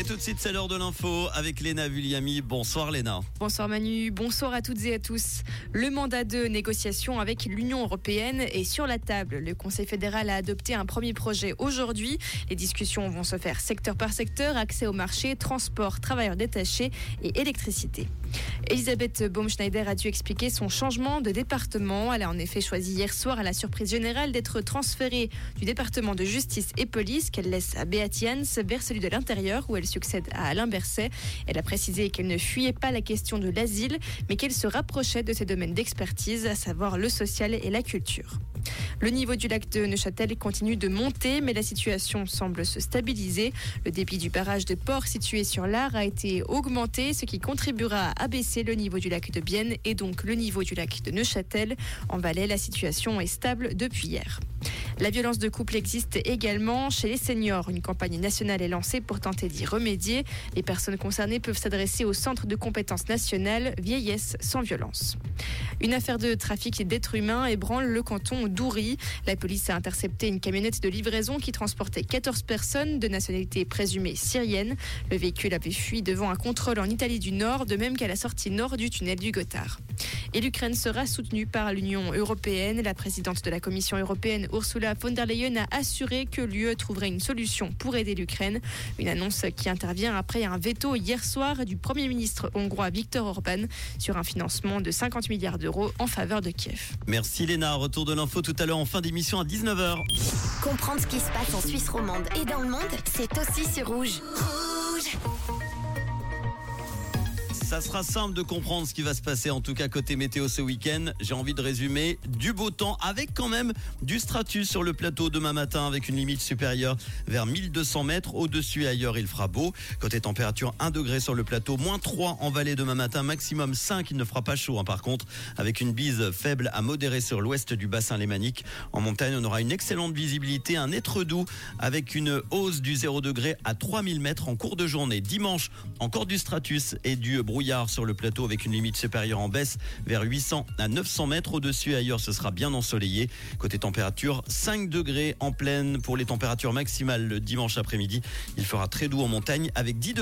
Et tout de suite, c'est l'heure de l'info avec Léna Vulliami. Bonsoir Léna. Bonsoir Manu, bonsoir à toutes et à tous. Le mandat de négociation avec l'Union européenne est sur la table. Le Conseil fédéral a adopté un premier projet aujourd'hui. Les discussions vont se faire secteur par secteur, accès au marché, transport, travailleurs détachés et électricité. Elisabeth Baumschneider a dû expliquer son changement de département. Elle a en effet choisi hier soir à la surprise générale d'être transférée du département de justice et police qu'elle laisse à Beatians vers celui de l'intérieur où elle succède à Alain Berset. Elle a précisé qu'elle ne fuyait pas la question de l'asile mais qu'elle se rapprochait de ses domaines d'expertise, à savoir le social et la culture. Le niveau du lac de Neuchâtel continue de monter, mais la situation semble se stabiliser. Le débit du barrage de Port situé sur l'Ar a été augmenté, ce qui contribuera à abaisser le niveau du lac de Bienne et donc le niveau du lac de Neuchâtel. En Valais, la situation est stable depuis hier. La violence de couple existe également chez les seniors. Une campagne nationale est lancée pour tenter d'y remédier. Les personnes concernées peuvent s'adresser au centre de compétences nationales Vieillesse sans violence. Une affaire de trafic d'êtres humains ébranle le canton d'Oury. La police a intercepté une camionnette de livraison qui transportait 14 personnes de nationalité présumée syrienne. Le véhicule avait fui devant un contrôle en Italie du Nord, de même qu'à la sortie nord du tunnel du Gothard. Et l'Ukraine sera soutenue par l'Union européenne. La présidente de la Commission européenne, Ursula von der Leyen, a assuré que l'UE trouverait une solution pour aider l'Ukraine. Une annonce qui intervient après un veto hier soir du Premier ministre hongrois Viktor Orban sur un financement de 50 milliards d'euros en faveur de Kiev. Merci Léna. Retour de l'info tout à l'heure en fin d'émission à 19h. Comprendre ce qui se passe en Suisse romande et dans le monde, c'est aussi sur Rouge. Rouge Ça sera simple de comprendre ce qui va se passer, en tout cas côté météo ce week-end. J'ai envie de résumer du beau temps avec quand même du stratus sur le plateau demain matin avec une limite supérieure vers 1200 mètres. Au-dessus et ailleurs, il fera beau. Côté température, 1 degré sur le plateau, moins 3 en vallée demain matin, maximum 5. Il ne fera pas chaud hein, par contre, avec une bise faible à modérée sur l'ouest du bassin lémanique. En montagne, on aura une excellente visibilité, un être doux avec une hausse du 0 degré à 3000 mètres en cours de journée. Dimanche, encore du stratus et du sur le plateau avec une limite supérieure en baisse vers 800 à 900 mètres. Au-dessus ailleurs, ce sera bien ensoleillé. Côté température, 5 degrés en pleine pour les températures maximales le dimanche après-midi. Il fera très doux en montagne avec 10 degrés.